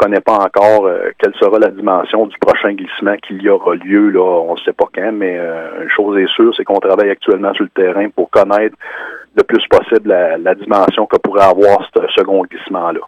connaît pas encore euh, quelle sera la dimension du prochain glissement qu'il y aura lieu. Là, on ne sait pas quand, mais euh, une chose est sûre, c'est qu'on travaille actuellement sur le terrain pour connaître le plus possible la, dimension que pourrait avoir ce second glissement-là.